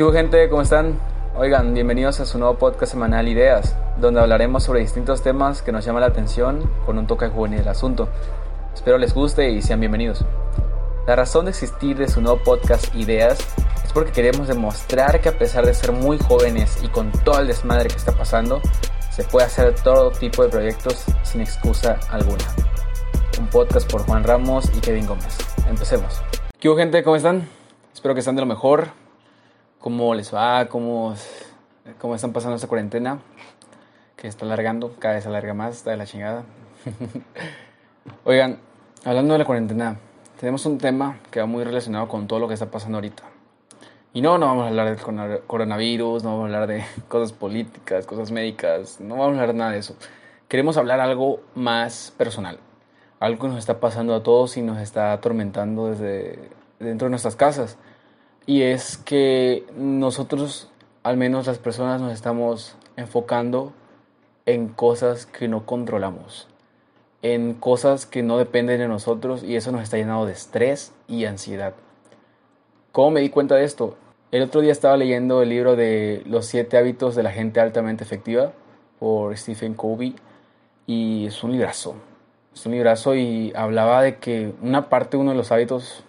¿Qué hubo gente? ¿Cómo están? Oigan, bienvenidos a su nuevo podcast semanal Ideas, donde hablaremos sobre distintos temas que nos llaman la atención con un toque juvenil del asunto. Espero les guste y sean bienvenidos. La razón de existir de su nuevo podcast Ideas es porque queremos demostrar que a pesar de ser muy jóvenes y con todo el desmadre que está pasando, se puede hacer todo tipo de proyectos sin excusa alguna. Un podcast por Juan Ramos y Kevin Gómez. Empecemos. ¿Qué hubo gente? ¿Cómo están? Espero que estén de lo mejor cómo les va, cómo, cómo están pasando esta cuarentena, que está alargando, cada vez se alarga más, está de la chingada. Oigan, hablando de la cuarentena, tenemos un tema que va muy relacionado con todo lo que está pasando ahorita. Y no, no vamos a hablar del coronavirus, no vamos a hablar de cosas políticas, cosas médicas, no vamos a hablar nada de eso. Queremos hablar algo más personal, algo que nos está pasando a todos y nos está atormentando desde dentro de nuestras casas y es que nosotros, al menos las personas, nos estamos enfocando en cosas que no controlamos, en cosas que no dependen de nosotros y eso nos está llenando de estrés y ansiedad. ¿Cómo me di cuenta de esto? El otro día estaba leyendo el libro de Los siete hábitos de la gente altamente efectiva por Stephen Covey y es un librazo. Es un librazo y hablaba de que una parte, uno de los hábitos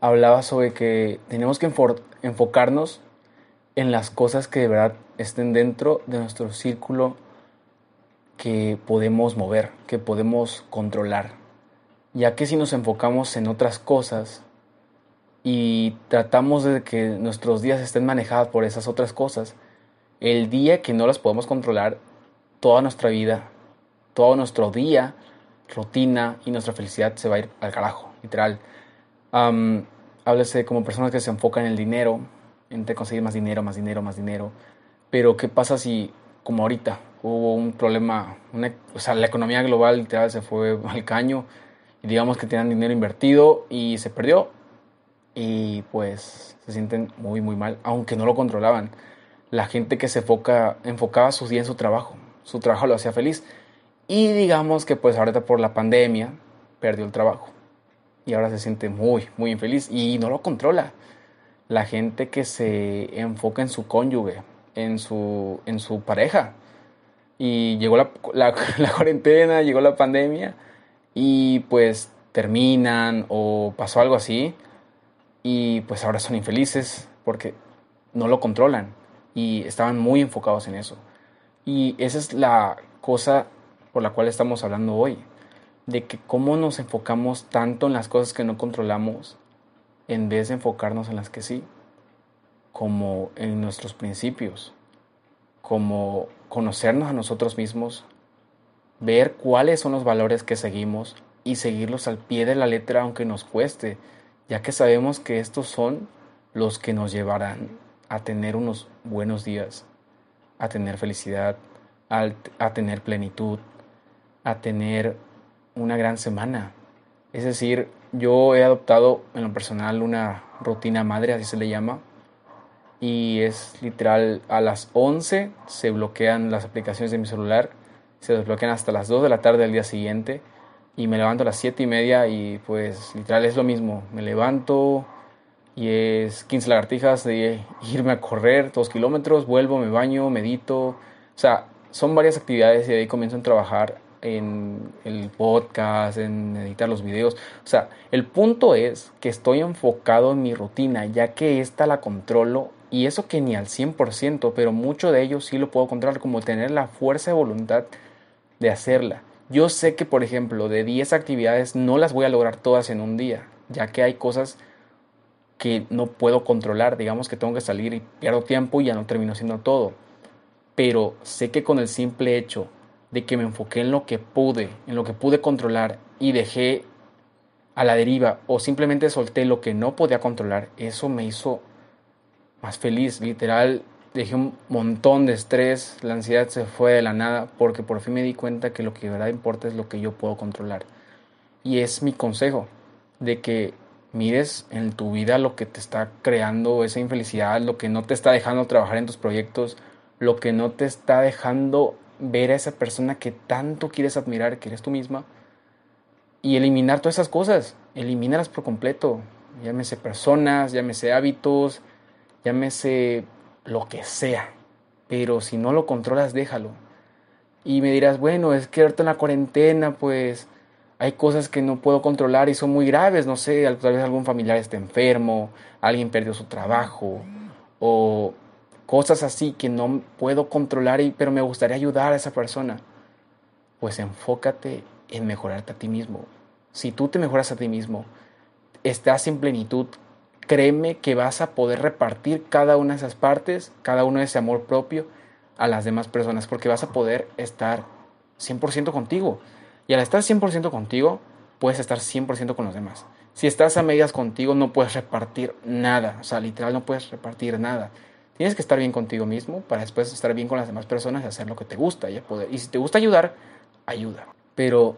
hablaba sobre que tenemos que enfocarnos en las cosas que de verdad estén dentro de nuestro círculo que podemos mover, que podemos controlar. Ya que si nos enfocamos en otras cosas y tratamos de que nuestros días estén manejados por esas otras cosas, el día que no las podemos controlar, toda nuestra vida, todo nuestro día, rutina y nuestra felicidad se va a ir al carajo, literal háblese como personas que se enfocan en el dinero, en conseguir más dinero, más dinero, más dinero. Pero ¿qué pasa si, como ahorita, hubo un problema, o sea, la economía global literal se fue al caño y digamos que tenían dinero invertido y se perdió y pues se sienten muy, muy mal, aunque no lo controlaban. La gente que se enfoca, enfocaba sus días en su trabajo, su trabajo lo hacía feliz. Y digamos que pues ahorita por la pandemia perdió el trabajo y ahora se siente muy, muy infeliz y no lo controla. La gente que se enfoca en su cónyuge, en su, en su pareja. Y llegó la, la, cuarentena, llegó la pandemia y pues terminan o pasó algo así y pues ahora son infelices porque no lo controlan y estaban muy enfocados en eso. Y esa es la cosa por la cual estamos hablando hoy de que cómo nos enfocamos tanto en las cosas que no controlamos en vez de enfocarnos en las que sí, como en nuestros principios, como conocernos a nosotros mismos, ver cuáles son los valores que seguimos y seguirlos al pie de la letra aunque nos cueste, ya que sabemos que estos son los que nos llevarán a tener unos buenos días, a tener felicidad, a, tener plenitud, a tener una gran semana. Es decir, yo he adoptado en lo personal una rutina madre, así se le llama, y es literal a las 11 se bloquean las aplicaciones de mi celular, se desbloquean hasta las 2 de la tarde del día siguiente y me levanto a las 7 y media y pues literal es lo mismo, me levanto y es 15 lagartijas de irme a correr 2 kilómetros, vuelvo, me baño, medito, o sea, son varias actividades y de ahí comienzo a trabajar en el podcast, en editar los videos. O sea, el punto es que estoy enfocado en mi rutina, ya que esta la controlo y eso que ni al 100%, pero mucho de ello sí lo puedo controlar, como tener la fuerza de voluntad de hacerla. Yo sé que, por ejemplo, de 10 actividades no las voy a lograr todas en un día, ya que hay cosas que no puedo controlar. Digamos que tengo que salir y pierdo tiempo y ya no termino haciendo todo. Pero sé que con el simple hecho de que me enfoqué en lo que pude, en lo que pude controlar y dejé a la deriva o simplemente solté lo que no podía controlar, eso me hizo más feliz. Literal, dejé un montón de estrés, la ansiedad se fue de la nada porque por fin me di cuenta que lo que de verdad importa es lo que yo puedo controlar. Y es mi consejo de que mires en tu vida lo que te está creando esa infelicidad, lo que no te está dejando trabajar en tus proyectos, lo que no te está dejando ver a esa persona que tanto quieres admirar, que eres tú misma, y eliminar todas esas cosas, elimínalas por completo, llámese personas, llámese hábitos, llámese lo que sea, pero si no lo controlas, déjalo. Y me dirás, bueno, es que ahorita en la cuarentena, pues hay cosas que no puedo controlar y son muy graves, no sé, tal vez algún familiar está enfermo, alguien perdió su trabajo o cosas así que no puedo controlar, y, pero me gustaría ayudar a esa persona. Pues enfócate en mejorarte a ti mismo. Si tú te mejoras a ti mismo, estás en plenitud, créeme que vas a poder repartir cada una de esas partes, cada uno de ese amor propio a las demás personas, porque vas a poder estar 100% contigo. Y al estar 100% contigo, puedes estar 100% con los demás. Si estás a medias contigo, no puedes repartir nada. O sea, literal, no puedes repartir nada. Tienes que estar bien contigo mismo para después estar bien con las demás personas y hacer lo que te gusta y poder. Y si te gusta ayudar, ayuda. Pero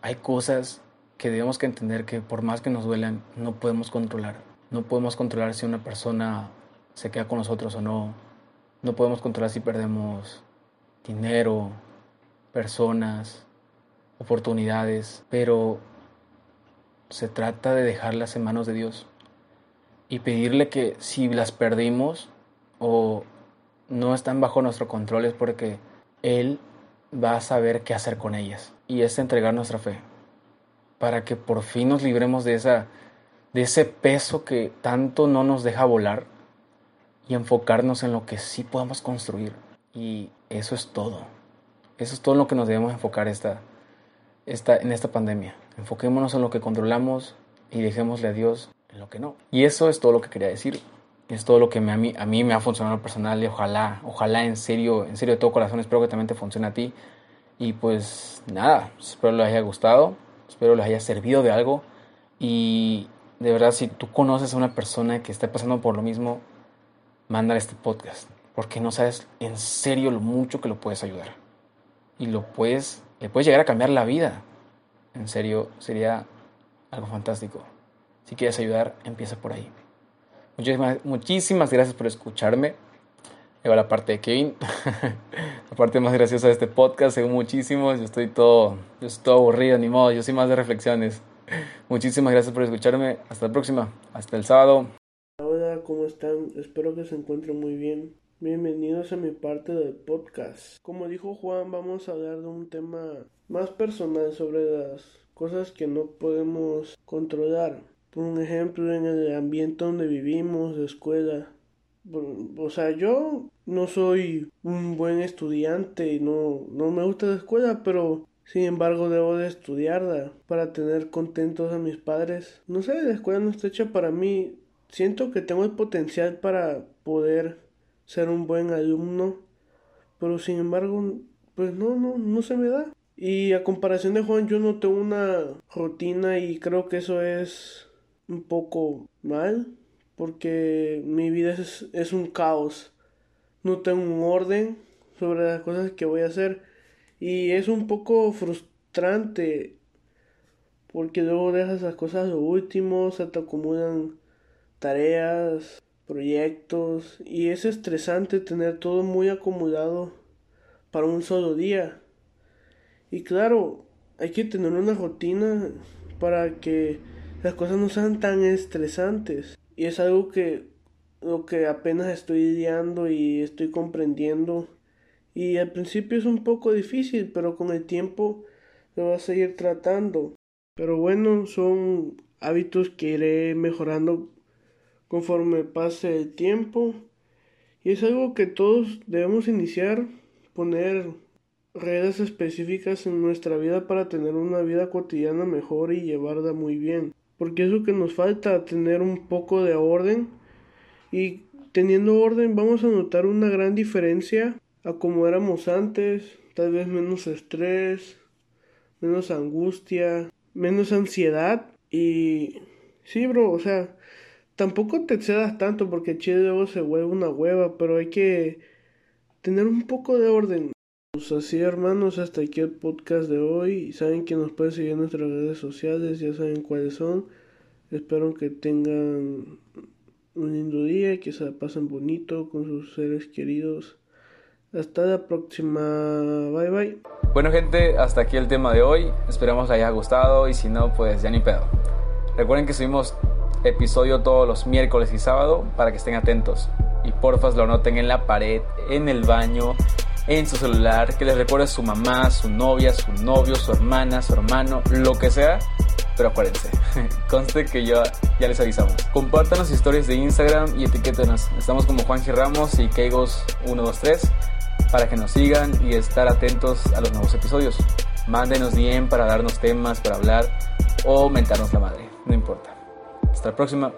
hay cosas que debemos que entender que por más que nos duelan, no podemos controlar. No podemos controlar si una persona se queda con nosotros o no. No podemos controlar si perdemos dinero, personas, oportunidades, pero se trata de dejarlas en manos de Dios y pedirle que si las perdimos o no están bajo nuestro control es porque Él va a saber qué hacer con ellas y es entregar nuestra fe para que por fin nos libremos de esa de ese peso que tanto no nos deja volar y enfocarnos en lo que sí podemos construir y eso es todo eso es todo lo que nos debemos enfocar esta en esta pandemia. Enfoquémonos en lo que controlamos y dejémosle a Dios en lo que no. Y eso es todo lo que quería decir. Es todo lo que me, a, mí, a mí me ha funcionado personal y ojalá, ojalá en serio, en serio de todo corazón, espero que también te funcione a ti. Y pues nada, espero les haya gustado, espero les haya servido de algo. Y de verdad, si tú conoces a una persona que está pasando por lo mismo, mándale este podcast, porque no sabes en serio lo mucho que lo puedes ayudar. Y lo puedes le puedes llegar a cambiar la vida. En serio, sería algo fantástico. Si quieres ayudar, empieza por ahí. Muchísimas, muchísimas gracias por escucharme. Llegó la parte de Kevin. la parte más graciosa de este podcast, según muchísimos. Yo estoy todo, yo estoy todo aburrido, ni modo. Yo soy más de reflexiones. Muchísimas gracias por escucharme. Hasta la próxima. Hasta el sábado. Hola, ¿cómo están? Espero que se encuentren muy bien. Bienvenidos a mi parte del podcast. Como dijo Juan, vamos a hablar de un tema más personal sobre las cosas que no podemos controlar. Por un ejemplo, en el ambiente donde vivimos, de escuela. O sea, yo no soy un buen estudiante y no, no me gusta la escuela, pero sin embargo debo de estudiarla para tener contentos a mis padres. No sé, la escuela no está hecha para mí. Siento que tengo el potencial para poder ser un buen alumno, pero sin embargo, pues no, no, no se me da. Y a comparación de Juan, yo no tengo una rutina y creo que eso es un poco mal, porque mi vida es, es un caos. No tengo un orden sobre las cosas que voy a hacer y es un poco frustrante porque luego dejas las cosas lo último, se te acumulan tareas, proyectos y es estresante tener todo muy acomodado para un solo día. Y claro, hay que tener una rutina para que las cosas no sean tan estresantes. Y es algo que lo que apenas estoy lidiando y estoy comprendiendo. Y al principio es un poco difícil, pero con el tiempo lo vas a seguir tratando. Pero bueno, son hábitos que iré mejorando conforme pase el tiempo y es algo que todos debemos iniciar, poner reglas específicas en nuestra vida para tener una vida cotidiana mejor y llevarla muy bien. Porque es lo que nos falta, tener un poco de orden y teniendo orden vamos a notar una gran diferencia a como éramos antes, tal vez menos estrés, menos angustia, menos ansiedad y sí, bro, o sea, tampoco te excedas tanto porque chile luego se vuelve una hueva, pero hay que tener un poco de orden. Pues así hermanos, hasta aquí el podcast de hoy. Saben que nos pueden seguir en nuestras redes sociales, ya saben cuáles son. Espero que tengan un lindo día, que se pasen bonito con sus seres queridos. Hasta la próxima. Bye bye. Bueno gente, hasta aquí el tema de hoy. Esperamos les haya gustado y si no, pues ya ni pedo. Recuerden que subimos episodio todos los miércoles y sábado para que estén atentos. y porfas lo anoten en la pared, en el baño, en su celular, que les recuerde a su mamá, su novia, su novio, su hermana, su hermano, lo que sea. Pero acuérdense, conste que ya, ya les avisamos. Compartan las historias de Instagram y etiquétenos. Estamos como Juanji Ramos y Keigos123 para que nos sigan y estar atentos a los nuevos episodios. Mándenos bien para darnos temas para hablar o mentarnos la madre, no importa. Hasta la próxima.